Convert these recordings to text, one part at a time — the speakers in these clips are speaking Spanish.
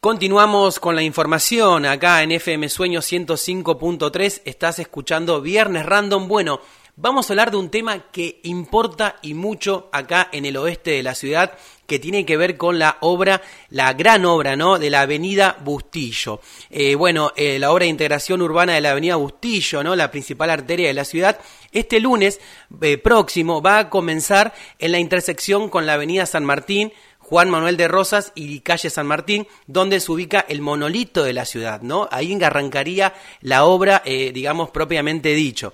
Continuamos con la información acá en FM Sueño 105.3. Estás escuchando Viernes Random. Bueno, vamos a hablar de un tema que importa y mucho acá en el oeste de la ciudad, que tiene que ver con la obra, la gran obra, ¿no? De la Avenida Bustillo. Eh, bueno, eh, la obra de integración urbana de la Avenida Bustillo, ¿no? La principal arteria de la ciudad. Este lunes eh, próximo va a comenzar en la intersección con la Avenida San Martín Juan Manuel de Rosas y calle San Martín, donde se ubica el monolito de la ciudad, ¿no? Ahí arrancaría la obra, eh, digamos, propiamente dicho.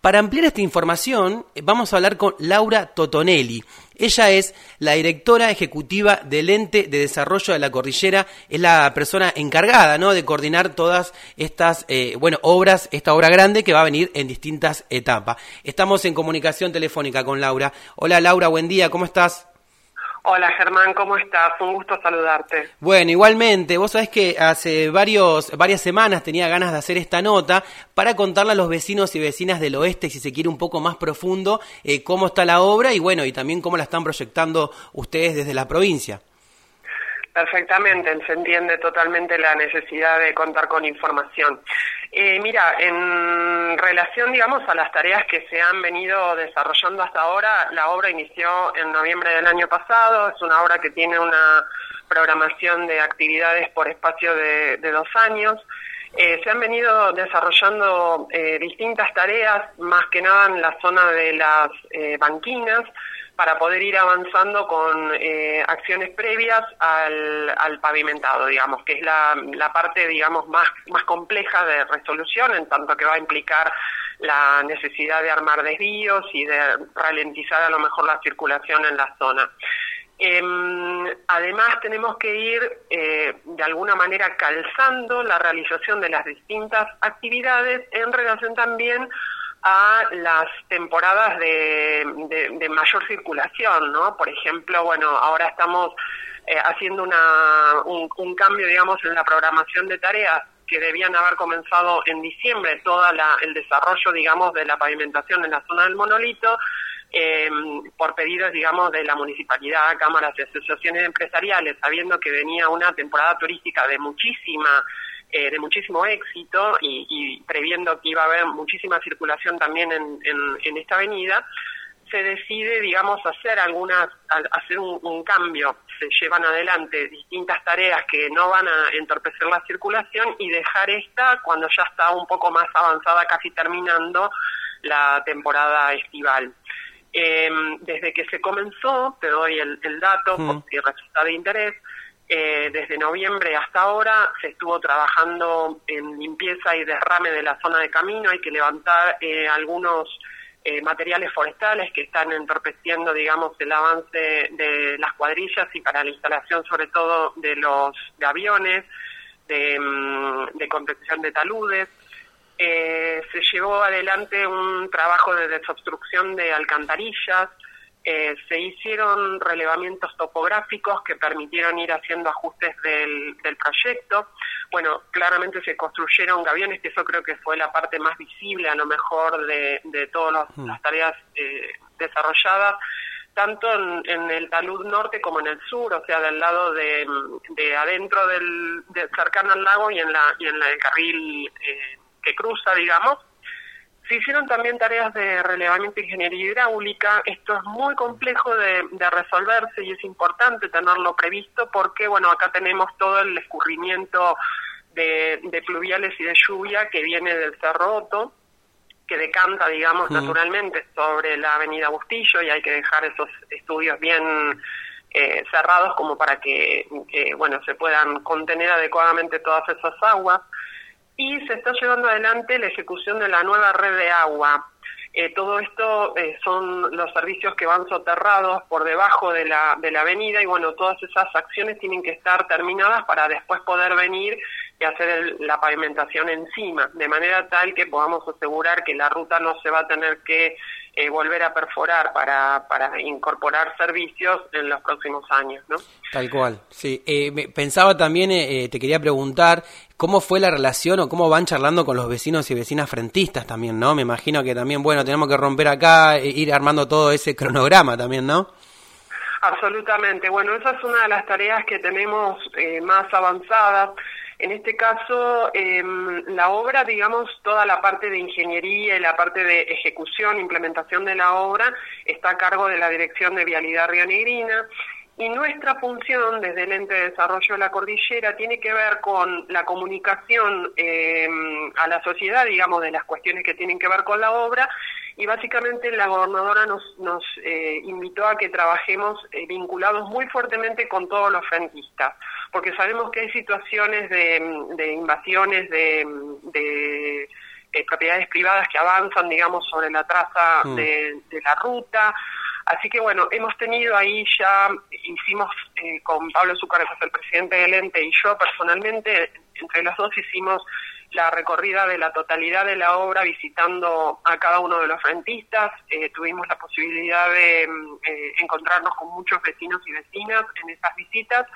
Para ampliar esta información, vamos a hablar con Laura Totonelli. Ella es la directora ejecutiva del ente de desarrollo de la cordillera, es la persona encargada ¿no? de coordinar todas estas eh, bueno, obras, esta obra grande que va a venir en distintas etapas. Estamos en comunicación telefónica con Laura. Hola Laura, buen día, ¿cómo estás? Hola Germán, ¿cómo estás? Un gusto saludarte. Bueno, igualmente, vos sabés que hace varios, varias semanas tenía ganas de hacer esta nota para contarle a los vecinos y vecinas del oeste, si se quiere un poco más profundo, eh, cómo está la obra y bueno, y también cómo la están proyectando ustedes desde la provincia. Perfectamente, se entiende totalmente la necesidad de contar con información. Eh, mira, en relación, digamos, a las tareas que se han venido desarrollando hasta ahora, la obra inició en noviembre del año pasado, es una obra que tiene una programación de actividades por espacio de, dos años. Eh, se han venido desarrollando eh, distintas tareas, más que nada en la zona de las banquinas, para poder ir avanzando con eh, acciones previas al, al, pavimentado, digamos, que es la, la parte, digamos, más, más compleja de resolución, en tanto que va a implicar la necesidad de armar desvíos y de ralentizar a lo mejor la circulación en la zona. Em, además, tenemos que ir eh, de alguna manera calzando la realización de las distintas actividades en relación también a las temporadas de, mayor circulación, ¿no? Por ejemplo, bueno, ahora estamos eh, haciendo una, un, cambio, digamos, en la programación de tareas que debían haber comenzado en diciembre, todo el desarrollo, digamos, de la pavimentación en la zona del monolito, eh, por pedidos, digamos, de la municipalidad, cámaras y asociaciones empresariales, sabiendo que venía una temporada turística de muchísima eh, de muchísimo éxito y, previendo que iba a haber muchísima circulación también en, en, esta avenida, se decide, digamos, hacer algunas, hacer un, cambio. Se llevan adelante distintas tareas que no van a entorpecer la circulación y dejar esta cuando ya está un poco más avanzada, casi terminando la temporada estival. Em, desde que se comenzó, te doy el, dato por si resulta de interés, eh, desde noviembre hasta ahora se estuvo trabajando en limpieza y derrame de la zona de camino. Hay que levantar eh, algunos eh, materiales forestales que están entorpeciendo, digamos, el avance de las cuadrillas y para la instalación, sobre todo, de los aviones, de, mm, de de taludes. se llevó adelante un trabajo de desobstrucción de alcantarillas, eh, se hicieron relevamientos topográficos que permitieron ir haciendo ajustes del, proyecto. Bueno, claramente se construyeron gaviones, que eso creo que fue la parte más visible a lo mejor de, todas hmm. las tareas eh, desarrolladas, tanto en, el talud norte como en el sur, o sea, del lado de, adentro del cercano al lago y en, la, y en el carril eh, que cruza, digamos. Se hicieron también tareas de relevamiento de ingeniería hidráulica. Esto es muy complejo de, resolverse y es importante tenerlo previsto porque, bueno, acá tenemos todo el escurrimiento de, de pluviales y de lluvia que viene del Cerroto, que decanta, digamos, naturalmente sobre la avenida Bustillo y hay que dejar esos estudios bien eh, cerrados como para que, que, bueno, se puedan contener adecuadamente todas esas aguas y se está llevando adelante la ejecución de la nueva red de agua. Eh, todo esto eh, son los servicios que van soterrados por debajo de la, de la avenida y bueno, todas esas acciones tienen que estar terminadas para después poder venir y hacer la pavimentación encima, de manera tal que podamos asegurar que la ruta no se va a tener que eh, volver a perforar para, para incorporar servicios en los próximos años, ¿no? Tal cual, sí. Eh, pensaba también, eh, te quería preguntar, ¿cómo fue la relación o cómo van charlando con los vecinos y vecinas frentistas también, no? Me imagino que también, bueno, tenemos que romper acá, e ir armando todo ese cronograma también, ¿no? Absolutamente. Bueno, esa es una de las tareas que tenemos eh, más avanzadas. En este caso, em, la obra, digamos, toda la parte de ingeniería y la parte de ejecución, implementación de la obra, está a cargo de la Dirección de Vialidad Negrina. Y nuestra función desde el ente de desarrollo de la cordillera tiene que ver con la comunicación em, a la sociedad, digamos, de las cuestiones que tienen que ver con la obra. Y básicamente la gobernadora nos, nos eh, invitó a que trabajemos eh, vinculados muy fuertemente con todos los frentistas, porque sabemos que hay situaciones de, invasiones de, eh, propiedades privadas que avanzan, digamos, sobre la traza mm. de la ruta Así que bueno, hemos tenido ahí ya, hicimos eh, con Pablo Zúcar, que es el presidente del ente, y yo personalmente, entre los dos hicimos la recorrida de la totalidad de la obra visitando a cada uno de los rentistas. Eh, tuvimos la posibilidad de mm, eh, encontrarnos con muchos vecinos y vecinas en esas visitas.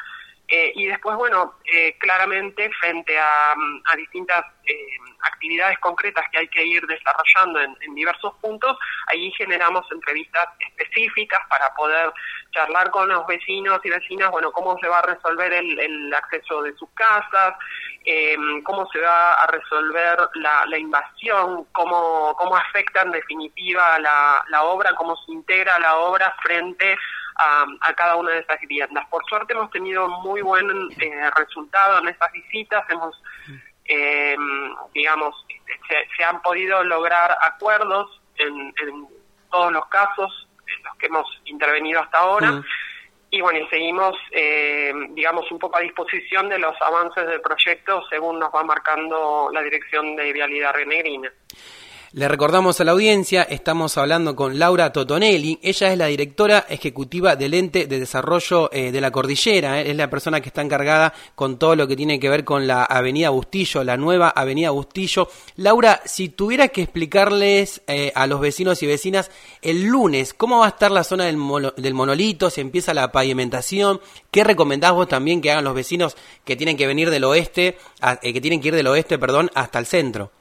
Y después, bueno, claramente frente a, a distintas actividades concretas que hay que ir desarrollando en, diversos puntos, ahí generamos entrevistas específicas para poder charlar con los vecinos y vecinas, bueno, cómo se va a resolver el, acceso de sus casas, em, cómo se va a resolver la, invasión, cómo, cómo afecta en definitiva la, la obra, cómo se integra la obra frente a, a, cada una de esas viviendas. Por suerte hemos tenido muy buen eh, resultado en esas visitas, hemos eh, digamos, se, han podido lograr acuerdos en, todos los casos en los que hemos intervenido hasta ahora. Y bueno, seguimos, eh, digamos, un poco a disposición de los avances del proyecto según nos va marcando la dirección de Vialidad Renegrina. Le recordamos a la audiencia, estamos hablando con Laura Totonelli, ella es la directora ejecutiva del ente de desarrollo eh, de la cordillera, eh. es la persona que está encargada con todo lo que tiene que ver con la avenida Bustillo, la nueva avenida Bustillo. Laura, si tuviera que explicarles eh, a los vecinos y vecinas el lunes cómo va a estar la zona del, del monolito, si empieza la pavimentación, ¿qué recomendás vos también que hagan los vecinos que tienen que venir del oeste, que tienen que ir del oeste, perdón, hasta el centro?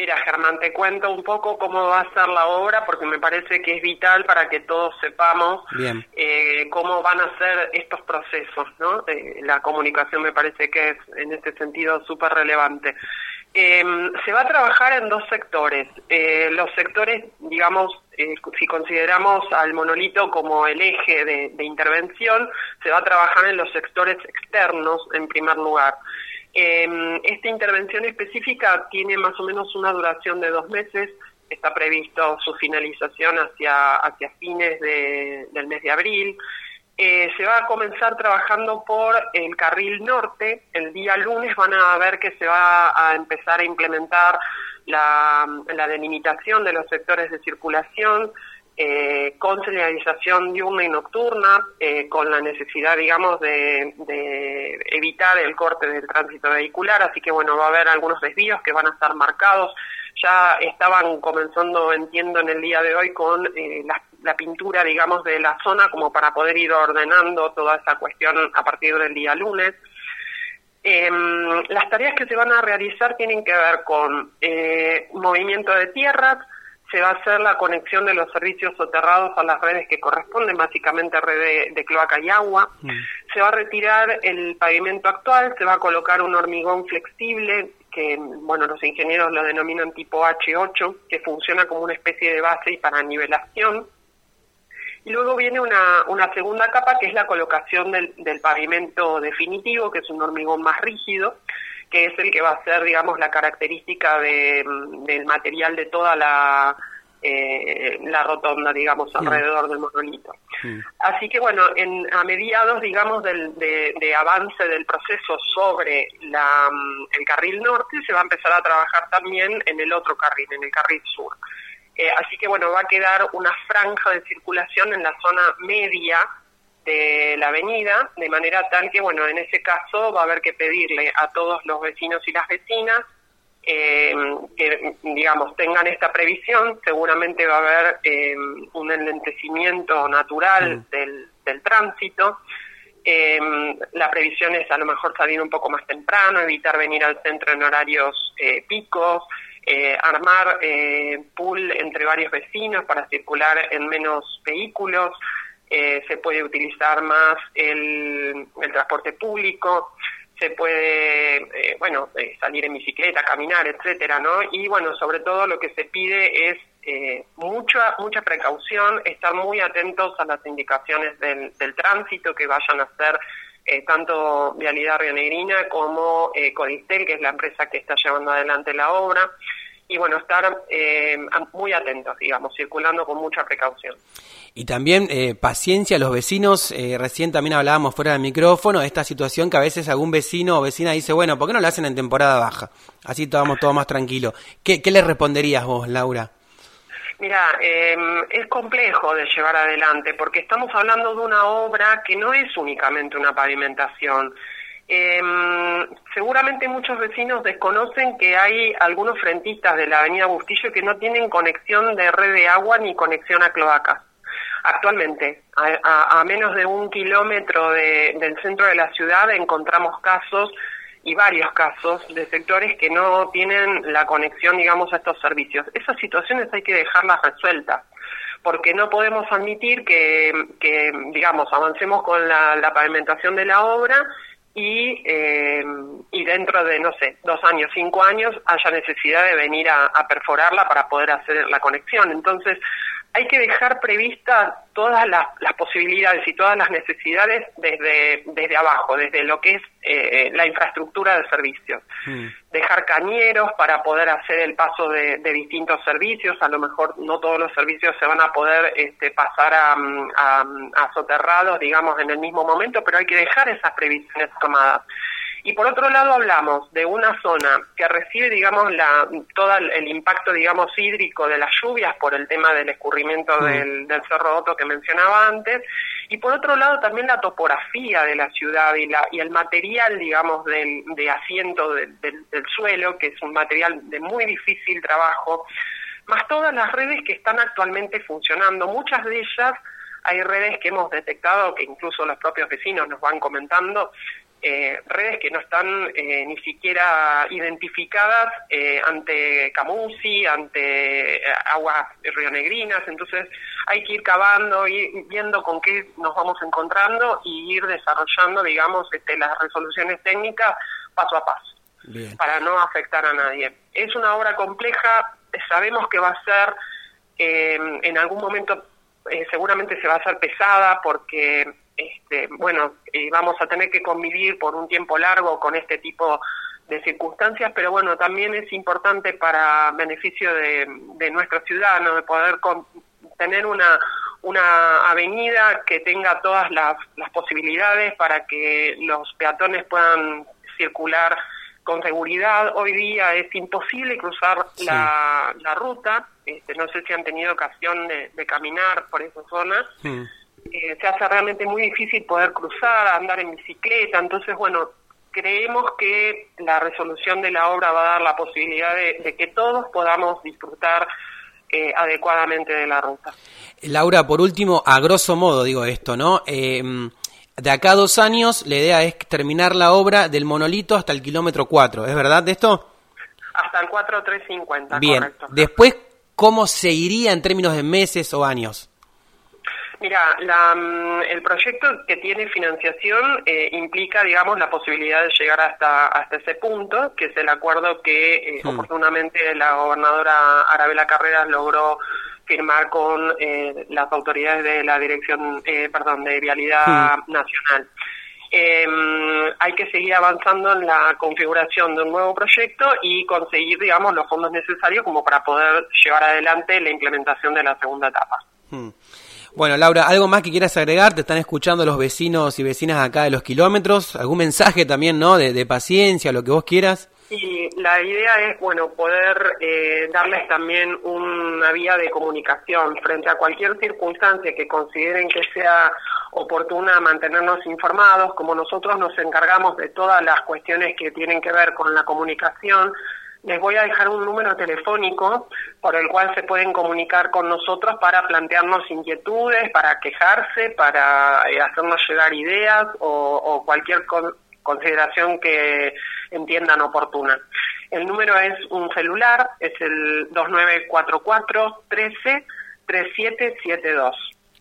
Mira, Germán, te cuento un poco cómo va a ser la obra, porque me parece que es vital para que todos sepamos eh, cómo van a ser estos procesos, ¿no? Eh, la comunicación me parece que es en este sentido súper relevante. Em, se va a trabajar en dos sectores. Eh, los sectores, digamos, si consideramos al monolito como el eje de intervención, se va a trabajar en los sectores externos en primer lugar. Eh, esta intervención específica tiene más o menos una duración de dos meses. Está previsto su finalización hacia, hacia fines del mes de abril. Eh, se va a comenzar trabajando por el carril norte. El día lunes van a ver que se va a empezar a implementar la, la delimitación de los sectores de circulación eh, con señalización diurna y nocturna, eh, con la necesidad, digamos, de, evitar el corte del tránsito vehicular, así que bueno, va a haber algunos desvíos que van a estar marcados. Ya estaban comenzando, entiendo, en el día de hoy con eh, la, pintura, digamos, de la zona como para poder ir ordenando toda esa cuestión a partir del día lunes. Em, las tareas que se van a realizar tienen que ver con movimiento de tierras, se va a hacer la conexión de los servicios soterrados a las redes que corresponden, básicamente red de, cloaca y agua. Mm. Se va a retirar el pavimento actual, se va a colocar un hormigón flexible que, bueno, los ingenieros lo denominan tipo H8, que funciona como una especie de base y para nivelación. Y luego viene una, una segunda capa que es la colocación del, del pavimento definitivo, que es un hormigón más rígido, que es el que va a ser, digamos, la característica de, del material de toda la, eh, la rotonda, digamos, alrededor del monolito. Así que, bueno, en, a mediados, digamos, del, de, avance del proceso sobre la, el carril norte, se va a empezar a trabajar también en el otro carril, en el carril sur. Eh, así que, bueno, va a quedar una franja de circulación en la zona media de la avenida, de manera tal que, bueno, en ese caso va a haber que pedirle a todos los vecinos y las vecinas eh, que, digamos, tengan esta previsión. Seguramente va a haber eh, un enlentecimiento natural mm. del, del, tránsito. Eh, la previsión es a lo mejor salir un poco más temprano, evitar venir al centro en horarios picos, armar pool entre varios vecinos para circular en menos vehículos. Eh, se puede utilizar más el, transporte público, se puede, eh, bueno, eh, salir en bicicleta, caminar, etcétera, ¿no? Y bueno, sobre todo lo que se pide es mucha mucha precaución, estar muy atentos a las indicaciones del, del tránsito que vayan a ser tanto Vialidad Rionegrina como Codistel, que es la empresa que está llevando adelante la obra y bueno, estar eh, muy atentos, digamos, circulando con mucha precaución. Y también eh, paciencia a los vecinos, eh, recién también hablábamos fuera del micrófono, esta situación que a veces algún vecino o vecina dice, bueno, ¿por qué no lo hacen en temporada baja? Así estamos todo más tranquilo. ¿Qué, ¿Qué le responderías vos, Laura? Mira, em, es complejo de llevar adelante porque estamos hablando de una obra que no es únicamente una pavimentación, eh, seguramente muchos vecinos desconocen que hay algunos frentistas de la avenida Bustillo que no tienen conexión de red de agua ni conexión a cloacas. Actualmente, a, menos de un kilómetro del centro de la ciudad encontramos casos y varios casos de sectores que no tienen la conexión, digamos, a estos servicios. Esas situaciones hay que dejarlas resueltas porque no podemos admitir que, digamos, avancemos con la pavimentación de la obra y, eh, y dentro de, no sé, dos años, cinco años, haya necesidad de venir a, a perforarla para poder hacer la conexión. Entonces, hay que dejar previstas todas las, posibilidades y todas las necesidades desde, desde abajo, desde lo que es eh, la infraestructura de servicios. Mm. Dejar cañeros para poder hacer el paso de, distintos servicios, a lo mejor no todos los servicios se van a poder este, pasar a, a, a soterrados, digamos, en el mismo momento, pero hay que dejar esas previsiones tomadas. Y por otro lado hablamos de una zona que recibe, digamos, la, todo el impacto, digamos, hídrico de las lluvias por el tema del escurrimiento del, Cerro Otto que mencionaba antes, y por otro lado también la topografía de la ciudad y, la, y el material, digamos, del, de asiento del, del suelo, que es un material de muy difícil trabajo, más todas las redes que están actualmente funcionando, muchas de ellas hay redes que hemos detectado, que incluso los propios vecinos nos van comentando, eh, redes que no están eh, ni siquiera identificadas eh, ante Camusi, ante eh, aguas rionegrinas, entonces hay que ir cavando, y viendo con qué nos vamos encontrando y ir desarrollando, digamos, este, las resoluciones técnicas paso a paso, para no afectar a nadie. Es una obra compleja, sabemos que va a ser, en algún momento seguramente se va a hacer pesada porque este, bueno, eh, vamos a tener que convivir por un tiempo largo con este tipo de circunstancias, pero bueno, también es importante para beneficio de, de nuestros ciudadanos de poder tener una, una avenida que tenga todas las, las posibilidades para que los peatones puedan circular con seguridad. Hoy día es imposible cruzar la, la, ruta, este, no sé si han tenido ocasión de, caminar por esa zona. Eh, se hace realmente muy difícil poder cruzar, andar en bicicleta, entonces bueno, creemos que la resolución de la obra va a dar la posibilidad de, que todos podamos disfrutar eh, adecuadamente de la ruta. Laura, por último, a grosso modo digo esto, ¿no? Eh, de acá a dos años la idea es terminar la obra del monolito hasta el kilómetro 4, ¿es verdad de esto? Hasta el 4350, Bien, correcto. después, ¿cómo se iría en términos de meses o años? Mira, la, mm, el proyecto que tiene financiación eh, implica, digamos, la posibilidad de llegar hasta, hasta ese punto, que es el acuerdo que eh, hmm. oportunamente la gobernadora Arabela Carreras logró firmar con eh, las autoridades de la Dirección, perdón, de Vialidad hmm. Nacional. Em, hay que seguir avanzando en la configuración de un nuevo proyecto y conseguir, digamos, los fondos necesarios como para poder llevar adelante la implementación de la segunda etapa. Hmm. Bueno, Laura, ¿algo más que quieras agregar? Te están escuchando los vecinos y vecinas acá de los kilómetros. ¿Algún mensaje también, no? De, paciencia, lo que vos quieras. Sí, la idea es, bueno, poder eh, darles también una vía de comunicación frente a cualquier circunstancia que consideren que sea oportuna mantenernos informados, como nosotros nos encargamos de todas las cuestiones que tienen que ver con la comunicación, les voy a dejar un número telefónico por el cual se pueden comunicar con nosotros para plantearnos inquietudes, para quejarse, para eh, hacernos llegar ideas o, cualquier consideración que entiendan oportuna. El número es un celular, es el 2944 13 3772.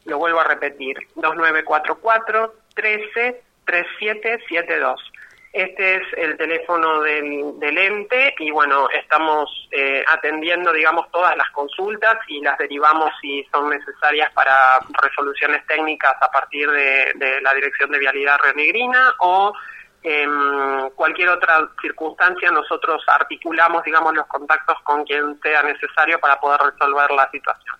Lo vuelvo a repetir, 2944 13 3772. Este es el teléfono del, del ente y bueno, estamos eh, atendiendo, digamos, todas las consultas y las derivamos si son necesarias para resoluciones técnicas a partir de, de la Dirección de Vialidad Renegrina o en cualquier otra circunstancia nosotros articulamos, digamos, los contactos con quien sea necesario para poder resolver la situación.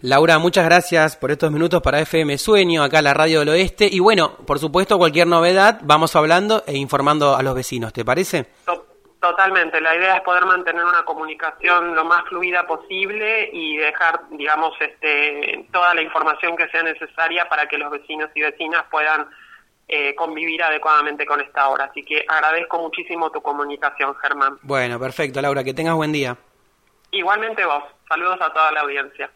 Laura, muchas gracias por estos minutos para FM Sueño, acá la Radio del Oeste. Y bueno, por supuesto, cualquier novedad, vamos hablando e informando a los vecinos, ¿te parece? Totalmente, la idea es poder mantener una comunicación lo más fluida posible y dejar, digamos, este, toda la información que sea necesaria para que los vecinos y vecinas puedan eh, convivir adecuadamente con esta hora. Así que agradezco muchísimo tu comunicación, Germán. Bueno, perfecto, Laura, que tengas buen día. Igualmente vos. Saludos a toda la audiencia.